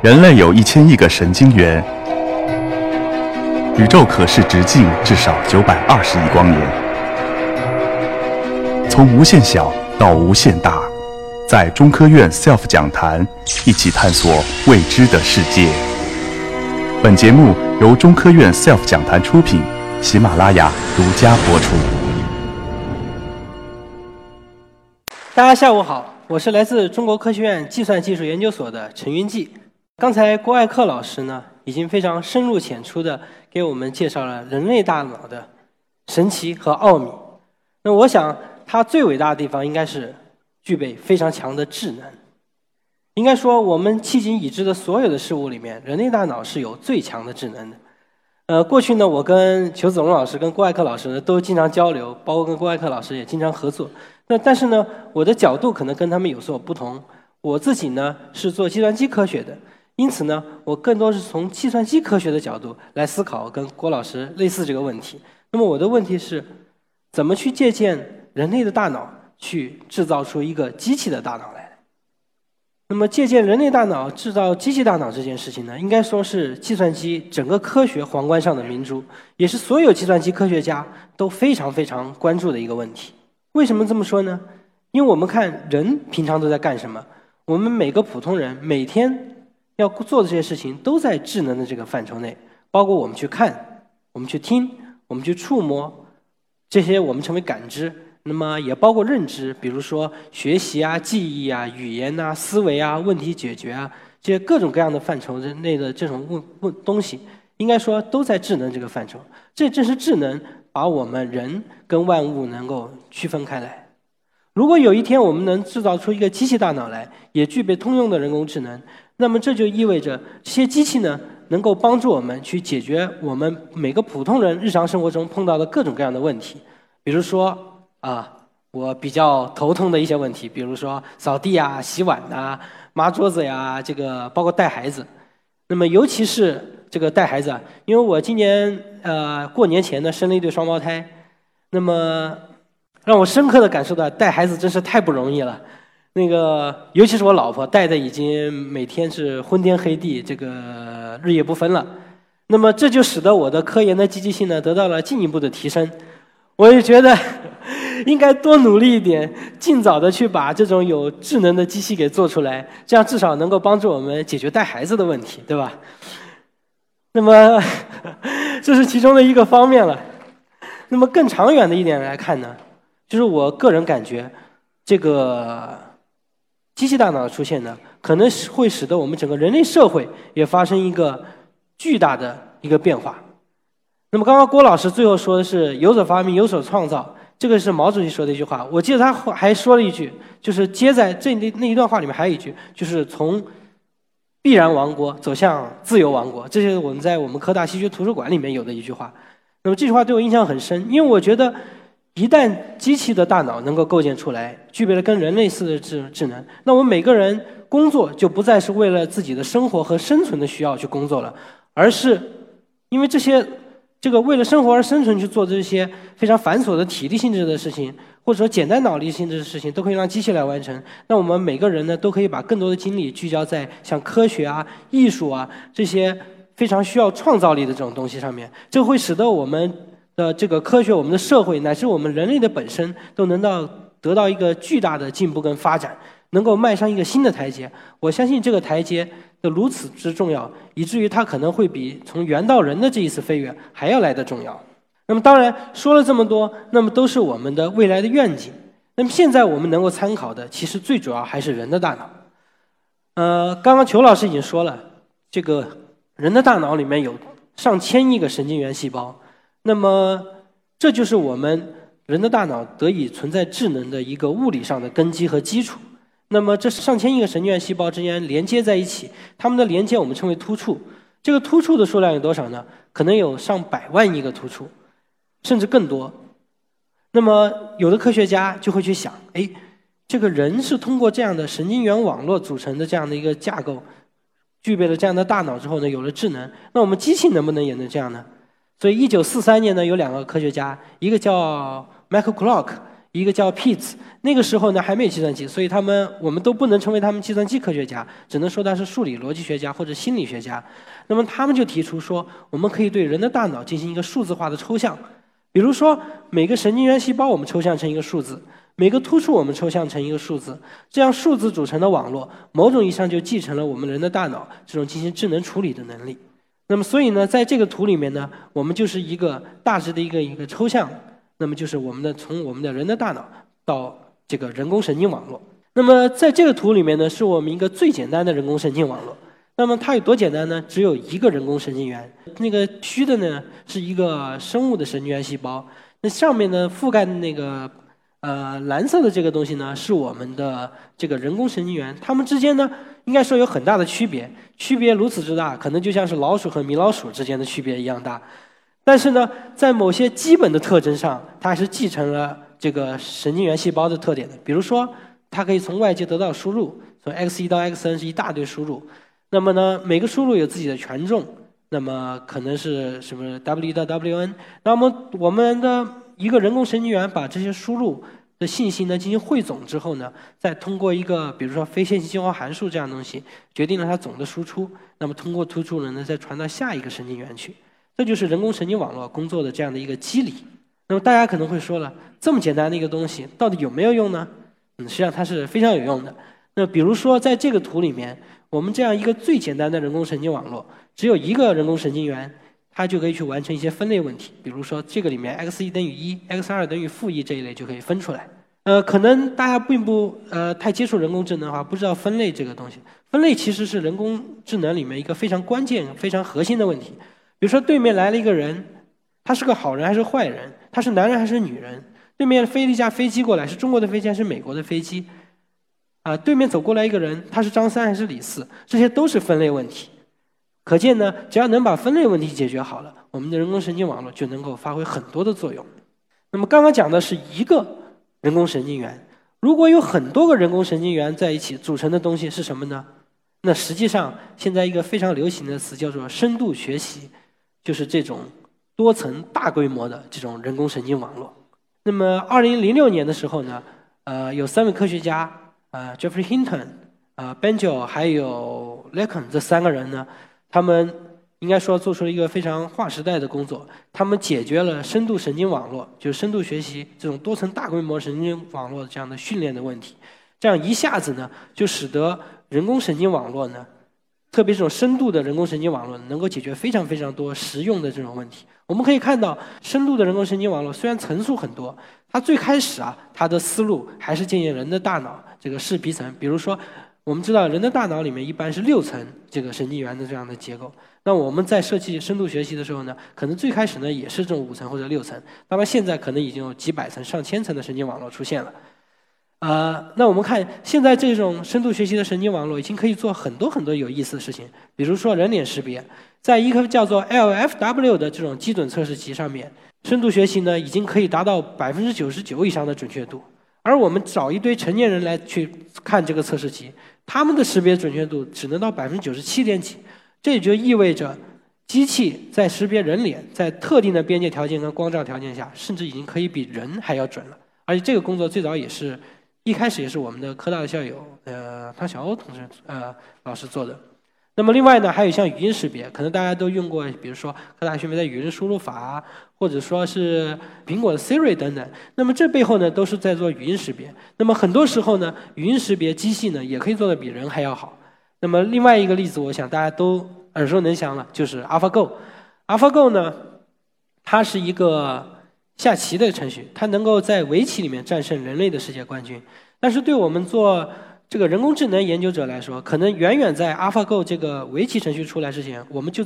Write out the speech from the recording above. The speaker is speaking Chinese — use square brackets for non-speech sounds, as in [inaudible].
人类有一千亿个神经元，宇宙可视直径至少九百二十亿光年。从无限小到无限大，在中科院 SELF 讲坛一起探索未知的世界。本节目由中科院 SELF 讲坛出品，喜马拉雅独家播出。大家下午好，我是来自中国科学院计算技术研究所的陈云记。刚才郭艾克老师呢，已经非常深入浅出的给我们介绍了人类大脑的神奇和奥秘。那我想，它最伟大的地方应该是具备非常强的智能。应该说，我们迄今已知的所有的事物里面，人类大脑是有最强的智能的。呃，过去呢，我跟裘子龙老师、跟郭艾克老师呢都经常交流，包括跟郭艾克老师也经常合作。那但是呢，我的角度可能跟他们有所不同。我自己呢是做计算机科学的，因此呢，我更多是从计算机科学的角度来思考跟郭老师类似这个问题。那么我的问题是，怎么去借鉴人类的大脑去制造出一个机器的大脑来？那么借鉴人类大脑制造机器大脑这件事情呢，应该说是计算机整个科学皇冠上的明珠，也是所有计算机科学家都非常非常关注的一个问题。为什么这么说呢？因为我们看人平常都在干什么？我们每个普通人每天要做的这些事情都在智能的这个范畴内，包括我们去看、我们去听、我们去触摸，这些我们称为感知。那么也包括认知，比如说学习啊、记忆啊、语言啊、思维啊、问题解决啊，这些各种各样的范畴之内的这种问问东西，应该说都在智能这个范畴。这正是智能。把我们人跟万物能够区分开来。如果有一天我们能制造出一个机器大脑来，也具备通用的人工智能，那么这就意味着这些机器呢，能够帮助我们去解决我们每个普通人日常生活中碰到的各种各样的问题。比如说啊，我比较头痛的一些问题，比如说扫地啊、洗碗啊、抹桌子呀，这个包括带孩子。那么尤其是。这个带孩子，因为我今年呃过年前呢生了一对双胞胎，那么让我深刻的感受到带孩子真是太不容易了。那个尤其是我老婆带的已经每天是昏天黑地，这个日夜不分了。那么这就使得我的科研的积极性呢得到了进一步的提升。我也觉得 [laughs] 应该多努力一点，尽早的去把这种有智能的机器给做出来，这样至少能够帮助我们解决带孩子的问题，对吧？那么，[laughs] 这是其中的一个方面了。那么更长远的一点来看呢，就是我个人感觉，这个机器大脑的出现呢，可能会使得我们整个人类社会也发生一个巨大的一个变化。那么刚刚郭老师最后说的是“有所发明，有所创造”，这个是毛主席说的一句话。我记得他还说了一句，就是接在这那那一段话里面还有一句，就是从。必然王国走向自由王国，这是我们在我们科大西区图书馆里面有的一句话。那么这句话对我印象很深，因为我觉得，一旦机器的大脑能够构建出来，具备了跟人类似的智智能，那我们每个人工作就不再是为了自己的生活和生存的需要去工作了，而是因为这些。这个为了生活而生存去做这些非常繁琐的体力性质的事情，或者说简单脑力性质的事情，都可以让机器来完成。那我们每个人呢，都可以把更多的精力聚焦在像科学啊、艺术啊这些非常需要创造力的这种东西上面。这会使得我们的这个科学、我们的社会乃至我们人类的本身，都能到得到一个巨大的进步跟发展，能够迈上一个新的台阶。我相信这个台阶。的如此之重要，以至于它可能会比从猿到人的这一次飞跃还要来的重要。那么，当然说了这么多，那么都是我们的未来的愿景。那么现在我们能够参考的，其实最主要还是人的大脑。呃，刚刚裘老师已经说了，这个人的大脑里面有上千亿个神经元细胞，那么这就是我们人的大脑得以存在智能的一个物理上的根基和基础。那么，这上千亿个神经元细胞之间连接在一起，它们的连接我们称为突触。这个突触的数量有多少呢？可能有上百万亿个突触，甚至更多。那么，有的科学家就会去想：哎，这个人是通过这样的神经元网络组成的这样的一个架构，具备了这样的大脑之后呢，有了智能。那我们机器能不能也能这样呢？所以，一九四三年呢，有两个科学家，一个叫 Michael Clock。一个叫 Pitts。那个时候呢还没有计算机，所以他们我们都不能称为他们计算机科学家，只能说他是数理逻辑学家或者心理学家。那么他们就提出说，我们可以对人的大脑进行一个数字化的抽象，比如说每个神经元细胞我们抽象成一个数字，每个突触我们抽象成一个数字，这样数字组成的网络，某种意义上就继承了我们人的大脑这种进行智能处理的能力。那么所以呢，在这个图里面呢，我们就是一个大致的一个一个抽象，那么就是我们的从我们的人的大脑到这个人工神经网络。那么在这个图里面呢，是我们一个最简单的人工神经网络。那么它有多简单呢？只有一个人工神经元，那个虚的呢是一个生物的神经元细胞，那上面呢覆盖的那个呃蓝色的这个东西呢是我们的这个人工神经元，它们之间呢应该说有很大的区别，区别如此之大，可能就像是老鼠和米老鼠之间的区别一样大。但是呢，在某些基本的特征上，它还是继承了这个神经元细胞的特点的。比如说，它可以从外界得到输入，从 x 一到 xn 是一大堆输入。那么呢，每个输入有自己的权重，那么可能是什么 W 到 WN。那么我们的一个人工神经元把这些输入的信息呢进行汇总之后呢，再通过一个比如说非线性激活函数这样东西，决定了它总的输出。那么通过突触呢，再传到下一个神经元去。这就是人工神经网络工作的这样的一个机理。那么大家可能会说了，这么简单的一个东西，到底有没有用呢？嗯，实际上它是非常有用的。那比如说在这个图里面。我们这样一个最简单的人工神经网络，只有一个人工神经元，它就可以去完成一些分类问题。比如说，这个里面 x 一等于一，x 二等于负一这一类就可以分出来。呃，可能大家并不呃太接触人工智能的话，不知道分类这个东西。分类其实是人工智能里面一个非常关键、非常核心的问题。比如说，对面来了一个人，他是个好人还是坏人？他是男人还是女人？对面飞了一架飞机过来，是中国的飞机还是美国的飞机？啊，对面走过来一个人，他是张三还是李四？这些都是分类问题。可见呢，只要能把分类问题解决好了，我们的人工神经网络就能够发挥很多的作用。那么刚刚讲的是一个人工神经元，如果有很多个人工神经元在一起组成的东西是什么呢？那实际上现在一个非常流行的词叫做深度学习，就是这种多层大规模的这种人工神经网络。那么二零零六年的时候呢，呃，有三位科学家。呃，Jeffrey Hinton，啊，Benjo 还有 Lekon 这三个人呢，他们应该说做出了一个非常划时代的工作。他们解决了深度神经网络，就是深度学习这种多层大规模神经网络这样的训练的问题。这样一下子呢，就使得人工神经网络呢，特别这种深度的人工神经网络能够解决非常非常多实用的这种问题。我们可以看到，深度的人工神经网络虽然层数很多，它最开始啊，它的思路还是建议人的大脑。这个视皮层，比如说，我们知道人的大脑里面一般是六层这个神经元的这样的结构。那我们在设计深度学习的时候呢，可能最开始呢也是这种五层或者六层，当然现在可能已经有几百层、上千层的神经网络出现了。呃，那我们看现在这种深度学习的神经网络已经可以做很多很多有意思的事情，比如说人脸识别，在一个叫做 LFW 的这种基准测试集上面，深度学习呢已经可以达到百分之九十九以上的准确度。而我们找一堆成年人来去看这个测试集，他们的识别准确度只能到百分之九十七点几，这也就意味着，机器在识别人脸，在特定的边界条件跟光照条件下，甚至已经可以比人还要准了。而且这个工作最早也是一开始也是我们的科大的校友，呃，汤小欧同学，呃，老师做的。那么另外呢，还有像语音识别，可能大家都用过，比如说科大讯飞的语音输入法，或者说是苹果的 Siri 等等。那么这背后呢，都是在做语音识别。那么很多时候呢，语音识别机器呢，也可以做的比人还要好。那么另外一个例子，我想大家都耳熟能详了，就是 AlphaGo。AlphaGo 呢，它是一个下棋的程序，它能够在围棋里面战胜人类的世界冠军。但是对我们做这个人工智能研究者来说，可能远远在 AlphaGo 这个围棋程序出来之前，我们就